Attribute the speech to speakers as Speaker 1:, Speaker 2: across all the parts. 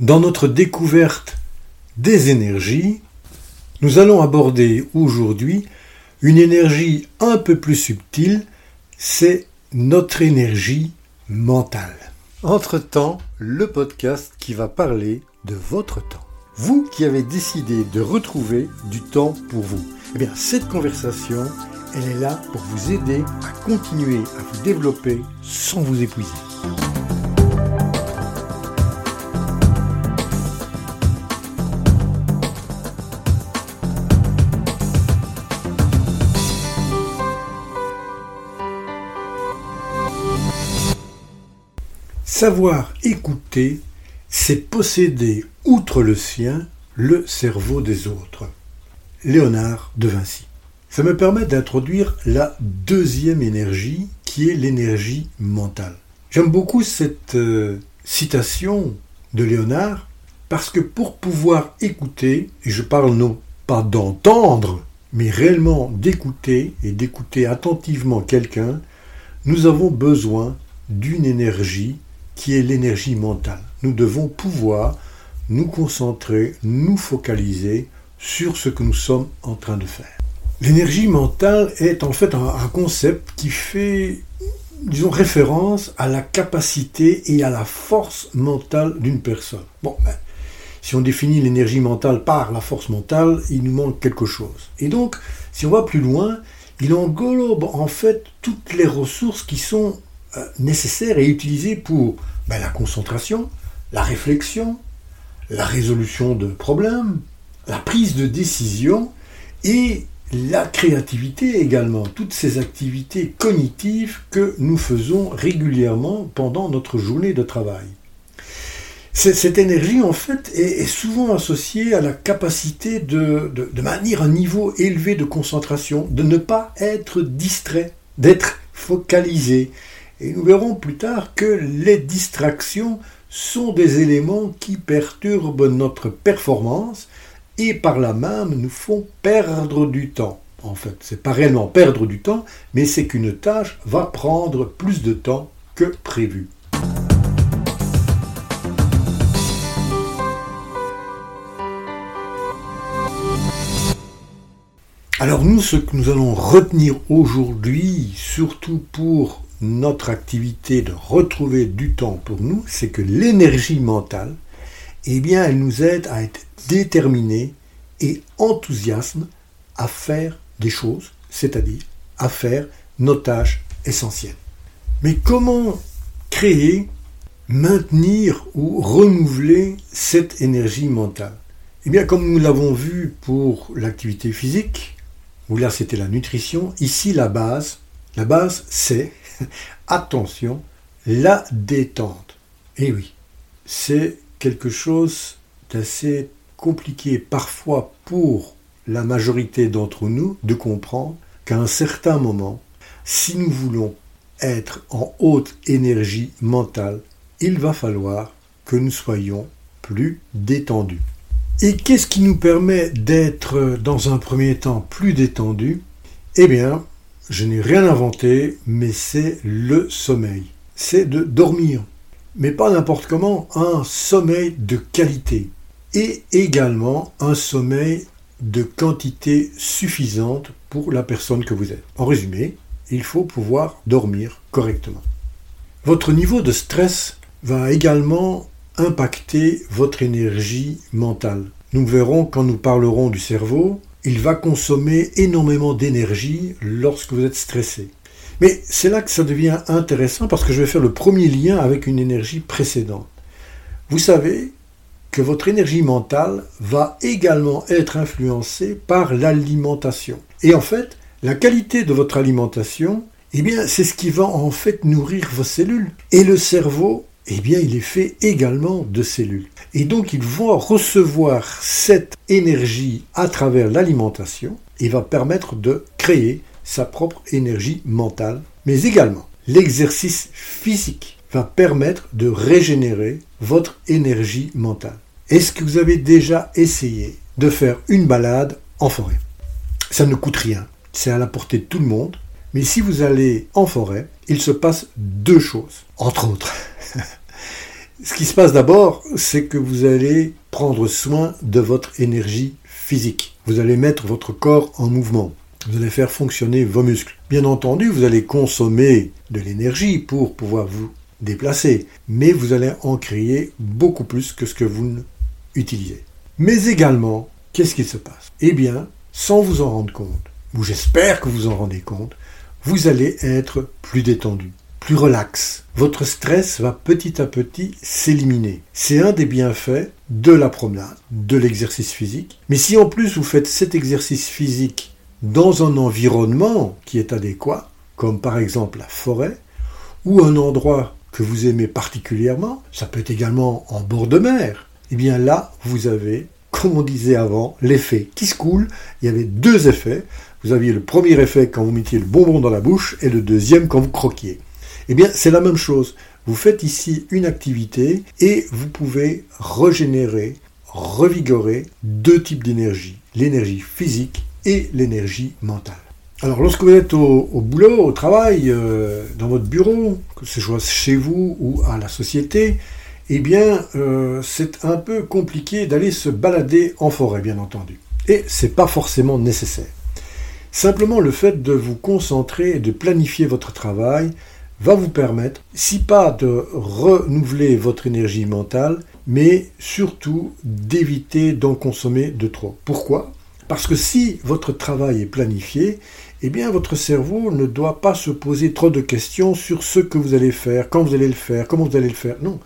Speaker 1: Dans notre découverte des énergies, nous allons aborder aujourd'hui une énergie un peu plus subtile, c'est notre énergie mentale. Entre-temps, le podcast qui va parler de votre temps. Vous qui avez décidé de retrouver du temps pour vous. Eh bien, cette conversation, elle est là pour vous aider à continuer à vous développer sans vous épuiser. Savoir écouter, c'est posséder, outre le sien, le cerveau des autres. Léonard de Vinci. Ça me permet d'introduire la deuxième énergie, qui est l'énergie mentale. J'aime beaucoup cette euh, citation de Léonard, parce que pour pouvoir écouter, et je parle non pas d'entendre, mais réellement d'écouter et d'écouter attentivement quelqu'un, nous avons besoin d'une énergie qui est l'énergie mentale. Nous devons pouvoir nous concentrer, nous focaliser sur ce que nous sommes en train de faire. L'énergie mentale est en fait un, concept qui fait, disons, référence à la capacité et à la force mentale d'une personne. Bon, ben, si on définit l'énergie mentale par la force mentale, il nous manque quelque chose. Et donc, si on va plus loin, il englobe en fait toutes les ressources qui sont euh, nécessaires et utilisées pour ben, la concentration, la réflexion, la résolution de problèmes, la prise de décision et la créativité également, toutes ces activités cognitives que nous faisons régulièrement pendant notre journée de travail. Cette énergie, en fait, est souvent associée à la capacité de, de, maintenir un niveau élevé de concentration, de ne pas être distrait, d'être focalisé, et nous verrons plus tard que les distractions sont des éléments qui perturbent notre performance et par là même nous font perdre du temps. En fait, c'est pas réellement perdre du temps, mais c'est qu'une tâche va prendre plus de temps que prévu. Alors nous, ce que nous allons retenir aujourd'hui, surtout pour notre activité de retrouver du temps pour nous, c'est que l'énergie mentale, eh bien, elle nous aide à être déterminés et enthousiasme à faire des choses, c'est-à-dire à faire nos tâches essentielles. Mais comment créer, maintenir ou renouveler cette énergie mentale? Eh bien, comme nous l'avons vu pour l'activité physique, où là c'était la nutrition, ici la base, la base c'est attention, la détente. Et oui, c'est quelque chose d'assez compliqué parfois pour la majorité d'entre nous de comprendre qu'à un certain moment, si nous voulons être en haute énergie mentale, il va falloir que nous soyons plus détendus. Et qu'est-ce qui nous permet d'être dans un premier temps plus détendus? Eh bien, je n'ai rien inventé, mais c'est le sommeil. C'est de dormir. Mais pas n'importe comment, un sommeil de qualité. Et également un sommeil de quantité suffisante pour la personne que vous êtes. En résumé, il faut pouvoir dormir correctement. Votre niveau de stress va également impacter votre énergie mentale. Nous verrons quand nous parlerons du cerveau il va consommer énormément d'énergie lorsque vous êtes stressé. Mais c'est là que ça devient intéressant parce que je vais faire le premier lien avec une énergie précédente. Vous savez que votre énergie mentale va également être influencée par l'alimentation. Et en fait, la qualité de votre alimentation, eh bien, c'est ce qui va en fait nourrir vos cellules. Et le cerveau eh bien, il est fait également de cellules. Et donc, il va recevoir cette énergie à travers l'alimentation et va permettre de créer sa propre énergie mentale. Mais également, l'exercice physique va permettre de régénérer votre énergie mentale. Est-ce que vous avez déjà essayé de faire une balade en forêt? Ça ne coûte rien, c'est à la portée de tout le monde. Mais si vous allez en forêt, il se passe deux choses, entre autres. Ce qui se passe d'abord, c'est que vous allez prendre soin de votre énergie physique. Vous allez mettre votre corps en mouvement. Vous allez faire fonctionner vos muscles. Bien entendu, vous allez consommer de l'énergie pour pouvoir vous déplacer, mais vous allez en créer beaucoup plus que ce que vous utilisez. Mais également, qu'est-ce qui se passe? Eh bien, sans vous en rendre compte, ou j'espère que vous en rendez compte, vous allez être plus détendu, plus relax. Votre stress va petit à petit s'éliminer. C'est un des bienfaits de la promenade, de l'exercice physique. Mais si en plus vous faites cet exercice physique dans un environnement qui est adéquat, comme par exemple la forêt, ou un endroit que vous aimez particulièrement, ça peut être également en bord de mer, et eh bien là, vous avez, comme on disait avant, l'effet qui se coule. Il y avait deux effets. Vous aviez le premier effet quand vous mettiez le bonbon dans la bouche et le deuxième quand vous croquiez. Eh bien, c'est la même chose. Vous faites ici une activité et vous pouvez régénérer, revigorer deux types d'énergie, l'énergie physique et l'énergie mentale. Alors lorsque vous êtes au, boulot, au travail, euh, dans votre bureau, que ce soit chez vous ou à la société, eh bien euh, c'est un peu compliqué d'aller se balader en forêt, bien entendu. Et c'est pas forcément nécessaire. Simplement le fait de vous concentrer et de planifier votre travail va vous permettre, si pas de renouveler votre énergie mentale, mais surtout d'éviter d'en consommer de trop. Pourquoi? Parce que si votre travail est planifié, eh bien votre cerveau ne doit pas se poser trop de questions sur ce que vous allez faire, quand vous allez le faire, comment vous allez le faire. Non,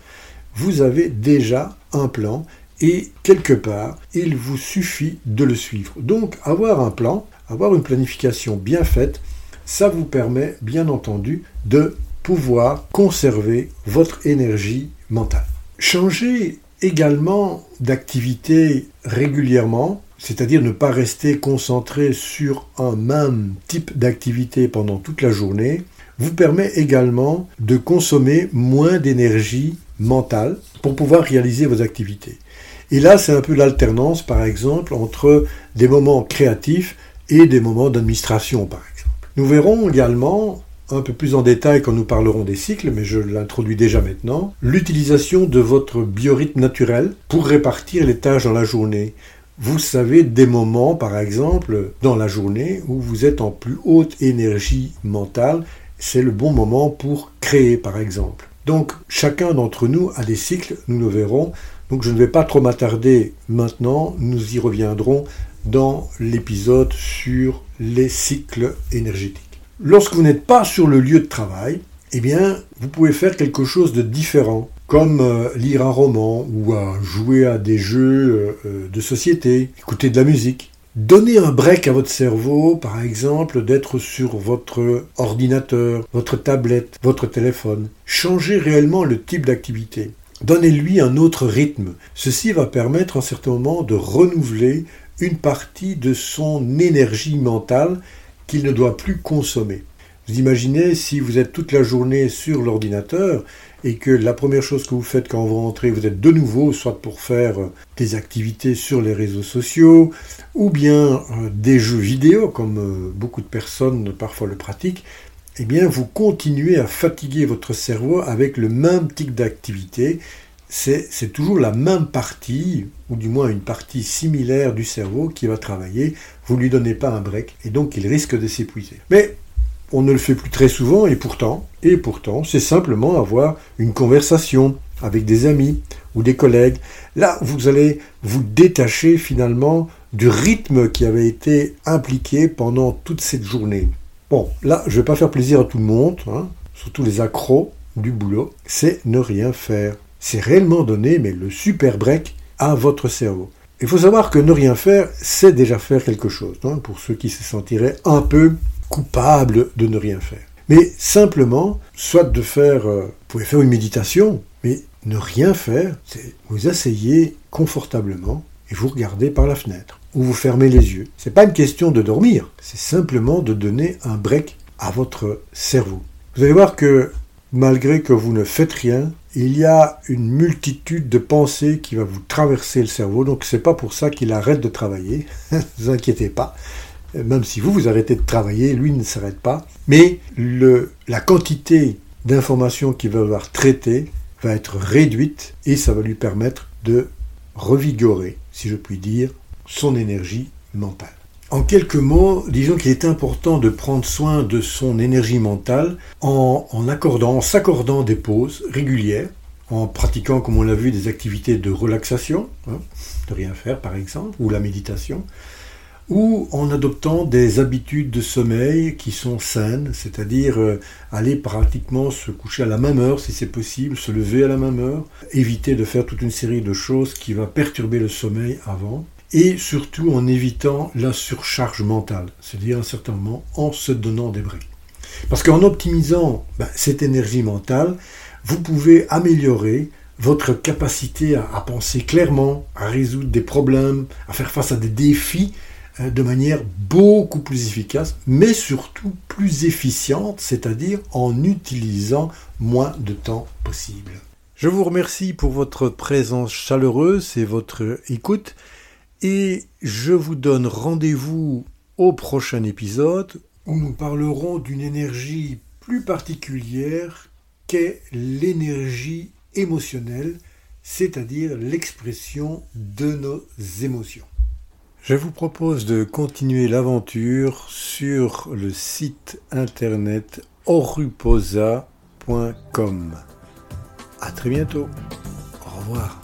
Speaker 1: vous avez déjà un plan et quelque part, il vous suffit de le suivre. Donc avoir un plan, avoir une planification bien faite, ça vous permet bien entendu de pouvoir conserver votre énergie mentale. Changer également d'activité régulièrement, c'est-à-dire ne pas rester concentré sur un même type d'activité pendant toute la journée, vous permet également de consommer moins d'énergie mentale pour pouvoir réaliser vos activités. Et là, c'est un peu l'alternance, par exemple, entre des moments créatifs et des moments d'administration, par exemple. Nous verrons également un peu plus en détail quand nous parlerons des cycles, mais je l'introduis déjà maintenant, l'utilisation de votre biorhythme naturel pour répartir les tâches dans la journée. Vous savez des moments, par exemple, dans la journée où vous êtes en plus haute énergie mentale, c'est le bon moment pour créer, par exemple. Donc, chacun d'entre nous a des cycles, nous le verrons. Donc, je ne vais pas trop m'attarder maintenant, nous y reviendrons dans l'épisode sur les cycles énergétiques. Lorsque vous n'êtes pas sur le lieu de travail, eh bien, vous pouvez faire quelque chose de différent, comme euh, lire un roman ou jouer à des jeux euh, de société, écouter de la musique. Donnez un break à votre cerveau, par exemple, d'être sur votre ordinateur, votre tablette, votre téléphone. Changez réellement le type d'activité. Donnez-lui un autre rythme. Ceci va permettre en certain moment de renouveler partie de son énergie mentale qu'il ne doit plus consommer. Vous imaginez si vous êtes toute la journée sur l'ordinateur et que la première chose que vous faites quand vous rentrez, vous êtes de nouveau, soit pour faire des activités sur les réseaux sociaux, ou bien euh, des jeux vidéo, comme euh, beaucoup de personnes parfois le pratiquent, eh bien vous continuez à fatiguer votre cerveau avec le même type d'activité. C'est toujours la même partie, ou du moins une partie similaire du cerveau qui va travailler. Vous ne lui donnez pas un break, et donc il risque de s'épuiser. Mais on ne le fait plus très souvent et pourtant, et pourtant, c'est simplement avoir une conversation avec des amis ou des collègues. Là, vous allez vous détacher finalement du rythme qui avait été impliqué pendant toute cette journée. Bon, là, je ne vais pas faire plaisir à tout le monde, hein, surtout les accros du boulot, c'est ne rien faire. C'est réellement donner, mais le super break à votre cerveau. Il faut savoir que ne rien faire, c'est déjà faire quelque chose, hein, pour ceux qui se sentiraient un peu coupable de ne rien faire. Mais simplement, soit de faire, euh, vous pouvez faire une méditation, mais ne rien faire, c'est vous asseyez confortablement et vous regardez par la fenêtre ou vous fermez les yeux. C'est pas une question de dormir, c'est simplement de donner un break à votre cerveau. Vous allez voir que malgré que vous ne faites rien, il y a une multitude de pensées qui va vous traverser le cerveau. Donc c'est pas pour ça qu'il arrête de travailler. ne vous inquiétez pas même si vous, vous arrêtez de travailler, lui ne s'arrête pas. Mais la quantité d'informations qu'il va avoir traitées va être réduite et ça va lui permettre de revigorer, si je puis dire, son énergie mentale. En quelques mots, disons qu'il est important de prendre soin de son énergie mentale en, accordant, en s'accordant des pauses régulières, en pratiquant, comme on l'a vu, des activités de relaxation, hein, de rien faire par exemple, ou la méditation, ou en adoptant des habitudes de sommeil qui sont saines, c'est-à-dire euh, aller pratiquement se coucher à la même heure si c'est possible, se lever à la même heure, éviter de faire toute une série de choses qui va perturber le sommeil avant, et surtout en évitant la surcharge mentale, c'est-à-dire à un certain moment en se donnant des breaks. Parce qu'en optimisant ben, cette énergie mentale, vous pouvez améliorer votre capacité à penser clairement, à résoudre des problèmes, à faire face à des défis euh, de manière beaucoup plus efficace, mais surtout plus efficiente, c'est-à-dire en utilisant moins de temps possible. Je vous remercie pour votre présence chaleureuse et votre écoute, et je vous donne rendez-vous au prochain épisode où nous parlerons d'une énergie plus particulière qu'est l'énergie émotionnelle, c'est-à-dire l'expression de nos émotions. Je vous propose de continuer l'aventure sur le site internet oruposa.com. À très bientôt. Au revoir.